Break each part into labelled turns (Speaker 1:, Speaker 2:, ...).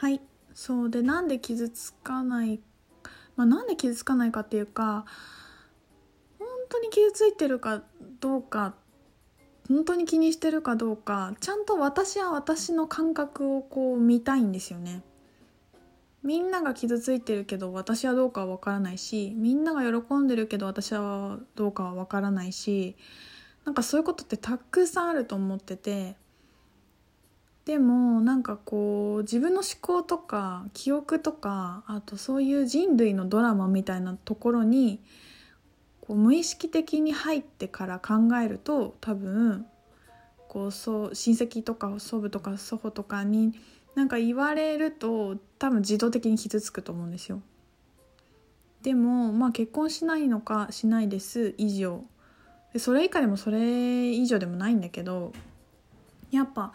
Speaker 1: はい。そう。でなんで傷つかないまあなんで傷つかないかっていうか本当に傷ついてるかどうか本当に気にしてるかどうかちゃんと私は私の感覚をこう見たいんですよね。みんなが傷ついてるけど私はどうかは分からないしみんなが喜んでるけど私はどうかは分からないしなんかそういうことってたくさんあると思っててでもなんかこう自分の思考とか記憶とかあとそういう人類のドラマみたいなところにこう無意識的に入ってから考えると多分こうそう親戚とか祖母とか祖母とかになんか言われると多分自動的に傷つくと思うんですよ。でもまあ結婚しないのかしないです以上それ以下でもそれ以上でもないんだけどやっぱ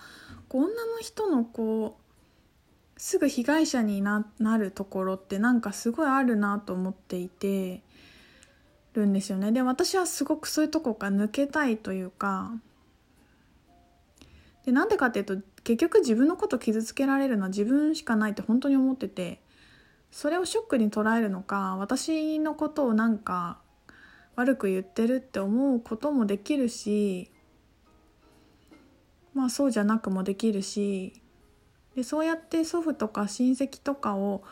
Speaker 1: 女の人のこうすぐ被害者になるところってなんかすごいあるなと思っていてるんですよね。で私はすごくそういうとこから抜けたいというかでなんでかっていうと結局自分のこと傷つけられるのは自分しかないって本当に思っててそれをショックに捉えるのか私のことをなんか悪く言ってるって思うこともできるしまあそうじゃなくもできるしでそうやって祖父とか親戚とかを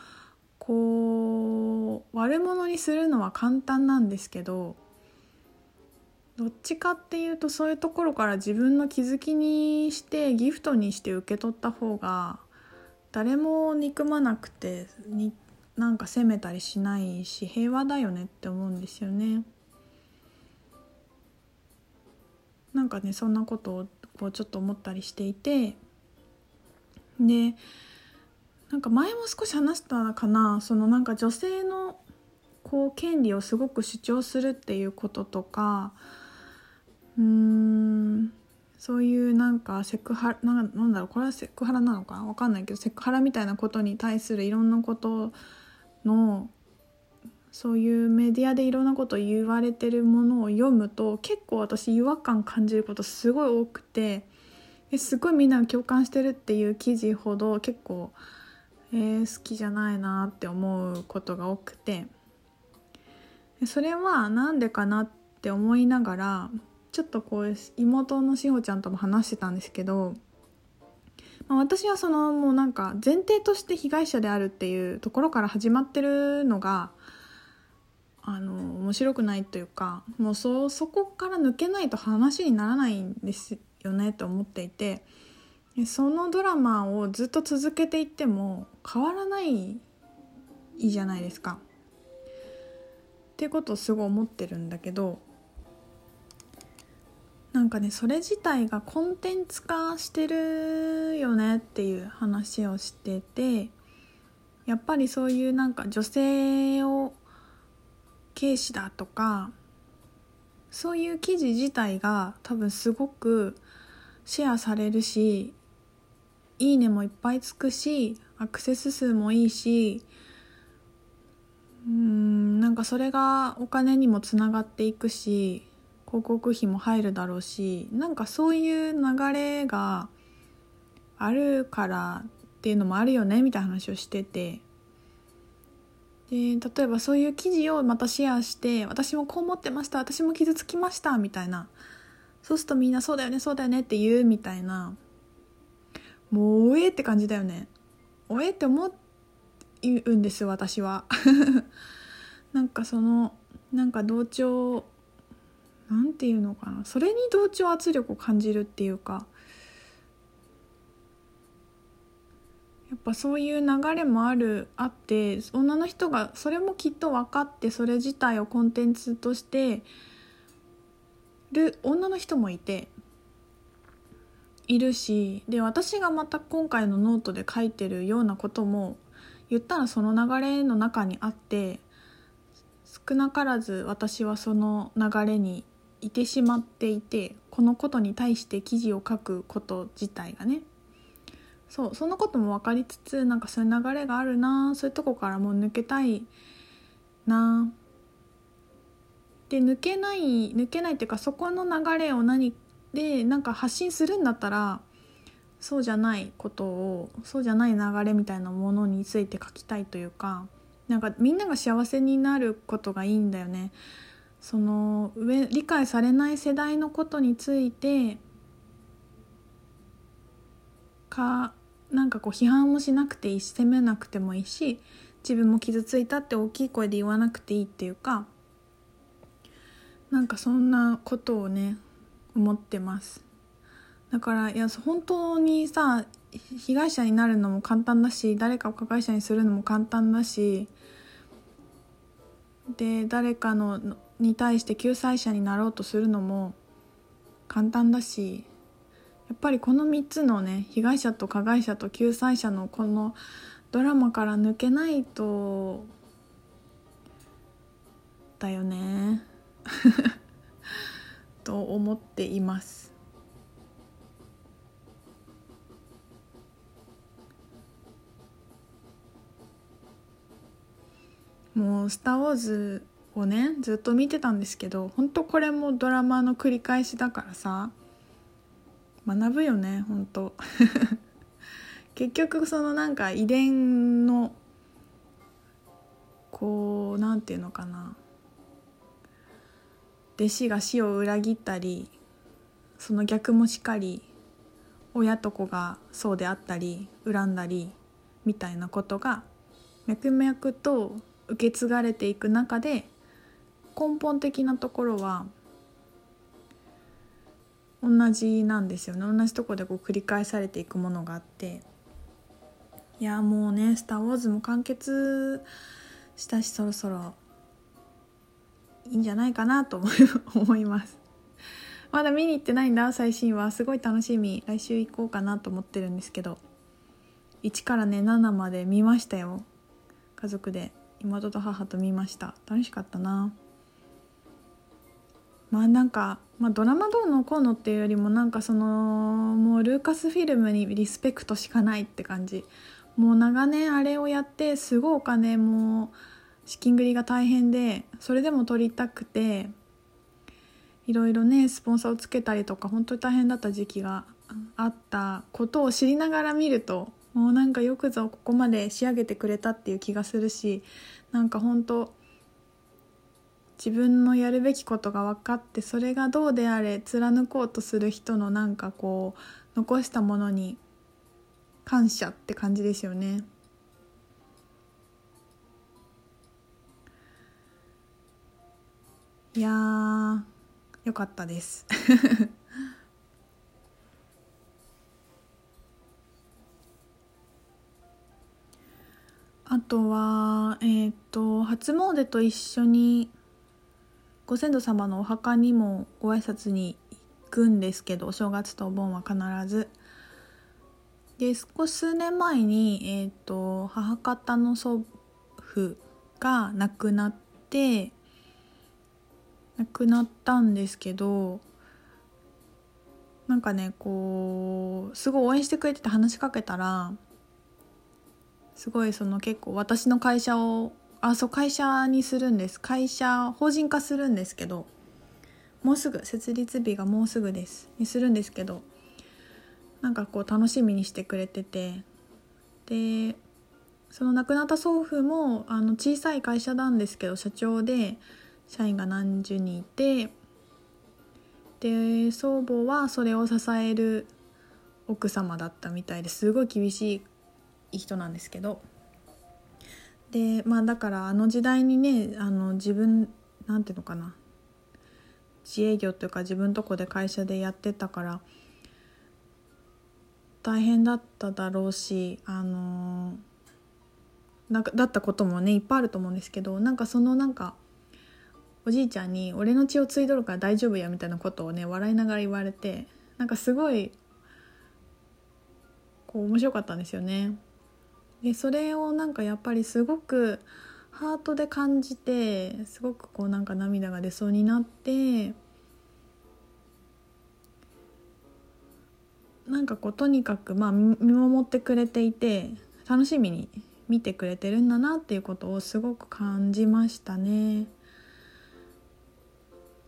Speaker 1: こう悪者にするのは簡単なんですけどどっちかっていうとそういうところから自分の気づきにしてギフトにして受け取った方が誰も憎まなくてになんか責めたりしないし平和だよねって思うんですよね。なんかねそんなことをこうちょっと思ったりしていてでなんか前も少し話したかなそのなんか女性のこう権利をすごく主張するっていうこととかうーんそういうなんかセクハラなんだろうこれはセクハラなのかわかんないけどセクハラみたいなことに対するいろんなことのそういうメディアでいろんなこと言われてるものを読むと結構私違和感感じることすごい多くてすごいみんなが共感してるっていう記事ほど結構、えー、好きじゃないなって思うことが多くて。それは何でかなって思いながらちょっとこう妹のしほちゃんとも話してたんですけど、ま、私はそのもうなんか前提として被害者であるっていうところから始まってるのがあの面白くないというかもうそそこから抜けないと話にならないんですよねと思っていてそのドラマをずっと続けていっても変わらないじゃないですか。っていうことをすごい思ってるんだけどなんかねそれ自体がコンテンツ化してるよねっていう話をしててやっぱりそういうなんか女性を軽視だとかそういう記事自体が多分すごくシェアされるしいいねもいっぱいつくしアクセス数もいいしうんなんかそれがお金にもつながっていくし広告費も入るだろうしなんかそういう流れがあるからっていうのもあるよねみたいな話をしてて。で例えばそういう記事をまたシェアして私もこう思ってました私も傷つきましたみたいな。そうするとみんなそうだよねそうだよねって言うみたいな。もうおえって感じだよね。おえって思うんです私は。なんかそのなんか同調なんていうのかな。それに同調圧力を感じるっていうか。やっぱそういう流れもあるあって女の人がそれもきっと分かってそれ自体をコンテンツとしてる女の人もいているしで私がまた今回のノートで書いてるようなことも言ったらその流れの中にあって少なからず私はその流れにいてしまっていてこのことに対して記事を書くこと自体がねそうそのことも分かりつつなんかそういう流れがあるなそういうとこからもう抜けたいなで抜けない抜けないっていうかそこの流れを何でなんか発信するんだったらそうじゃないことをそうじゃない流れみたいなものについて書きたいというかなんかみんなが幸せになることがいいんだよね。その上理解されない世代のことについてかなんかこう批判もしなくていいし責めなくてもいいし自分も傷ついたって大きい声で言わなくていいっていうかなんかそんなことをね思ってます。だからいや本当にさ被害者になるのも簡単だし誰かを加害者にするのも簡単だしで誰かのに対して救済者になろうとするのも簡単だしっぱりこの3つのね被害者と加害者と救済者のこのドラマから抜けないとだよね。と思っています。もう「スター・ウォーズ」をねずっと見てたんですけど本当これもドラマの繰り返しだからさ学ぶよね本当。結局そのなんか遺伝のこうなんていうのかな。弟子が死を裏切ったりその逆もしかり親と子がそうであったり恨んだりみたいなことが脈々と受け継がれていく中で根本的なところは同じなんですよね。同じとこでこう繰り返されていくものがあって。いやもうね「スター・ウォーズ」も完結したしそろそろいいんじゃないかなと思います。まだ見に行ってないんだ最新話すごい楽しみ。来週行こうかなと思ってるんですけど。1からね7まで見ましたよ。家族で。妹と母と見ました。楽しかったな。まあなんか、まあ、ドラマどうのこうのっていうよりもなんかそのもうルーカスフィルムにリスペクトしかないって感じ。もう長年あれをやってすごいお金も資金繰りが大変でそれでも撮りたくていろいろねスポンサーをつけたりとか本当に大変だった時期があったことを知りながら見るともうなんかよくぞここまで仕上げてくれたっていう気がするしなんか本当自分のやるべきことが分かってそれがどうであれ貫こうとする人のなんかこう残したものに感謝って感じですよね。いやよかったです あとはえっ、ー、と初詣と一緒にご先祖様のお墓にもご挨拶に行くんですけどお正月とお盆は必ず。で少し数年前に、えーと、母方の祖父が亡くなって亡くなったんですけどなんかねこうすごい応援してくれてて話しかけたらすごいその結構私の会社をあそう会社にするんです。会社法人化するんですけどもうすぐ設立日がもうすぐです。にするんですけどなんかこう楽しみにしてくれててでその亡くなった祖父もあの小さい会社なんですけど社長で社員が何十人いてで祖母はそれを支える奥様だったみたいですごい厳しい人なんですけどでまあだからあの時代にねあの自分なんていうのかな自営業というか自分とこで会社でやってたから大変だっただろうしあのなんかだったこともねいっぱいあると思うんですけどなんかそのなんかおじいちゃんに「俺の血を継いどるから大丈夫や」みたいなことをね笑いながら言われてなんかすごいこう面白かったんですよね。でそれをなんかやっぱりすごくハートで感じてすごくこうなんか涙が出そうになってなんかこうとにかくまあ見守ってくれていて楽しみに見てくれてるんだなっていうことをすごく感じましたね。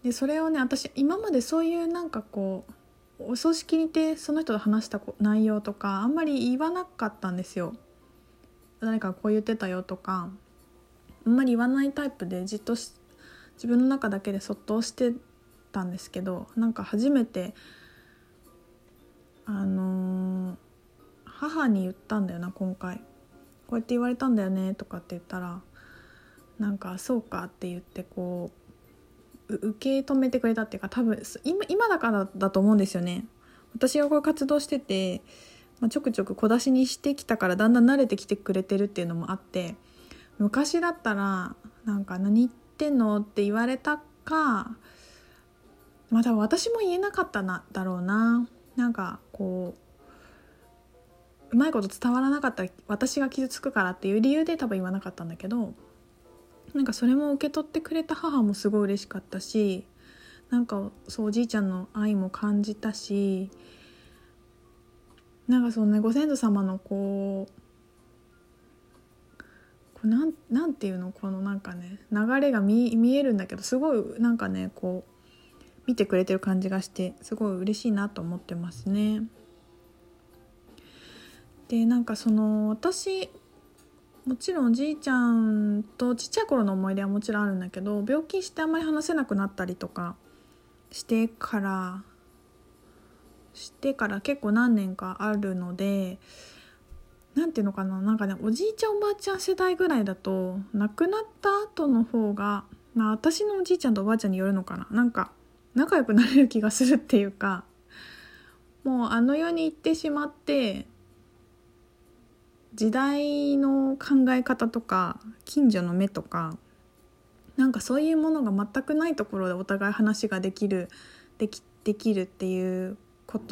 Speaker 1: でそれをね私今までそういうなんかこうお葬式にてその人と話した内容とかあんまり言わなかったんですよ。誰かこう言ってたよとかあんまり言わないタイプでじっと自分の中だけでそっとしてたんですけどなんか初めてあのー、母に言ったんだよな今回こうやって言われたんだよねとかって言ったらなんかそうかって言ってこう受け止めてくれたっていうか多分今今だからだと思うんですよね。私がこう活動してて、まあ、ちょくちょく小出しにしてきたからだんだん慣れてきてくれてるっていうのもあって昔だったらなんか何言ってんのって言われたかまあ多分私も言えなかったなだろうな。なんかこううまいこと伝わらなかった私が傷つくからっていう理由で多分言わなかったんだけどなんかそれも受け取ってくれた母もすごい嬉しかったしなんかそうおじいちゃんの愛も感じたしなんかそのねご先祖様のこうこうなんなんていうの？このなんかね流れが見見えるんだけどすごいなんかねこう見てくれてる感じがしてすごい嬉しいなと思ってますね。でなんかその私もちろんおじいちゃんとちっちゃい頃の思い出はもちろんあるんだけど病気してあんまり話せなくなったりとかしてからしてから結構何年かあるので何ていうのかななんかねおじいちゃんおばあちゃん世代ぐらいだと亡くなった後の方がまあ私のおじいちゃんとおばあちゃんによるのかな。なんか仲良くなれる気がするっていうかもうあの世に行ってしまって時代の考え方とか近所の目とかなんかそういうものが全くないところでお互い話ができるできできるっていう